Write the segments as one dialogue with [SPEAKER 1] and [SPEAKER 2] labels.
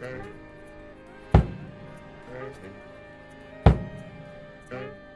[SPEAKER 1] Okay. Okay. Okay.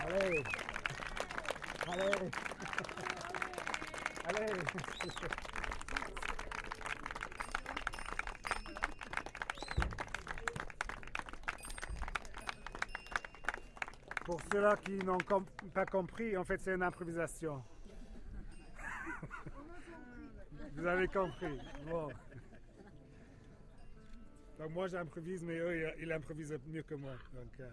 [SPEAKER 1] Allez. Allez. Allez. Pour ceux-là qui n'ont pas compris, en fait, c'est une improvisation. Vous avez compris. Donc moi, j'improvise, mais eux, ils- ils improvisent mieux que moi. Donc, euh,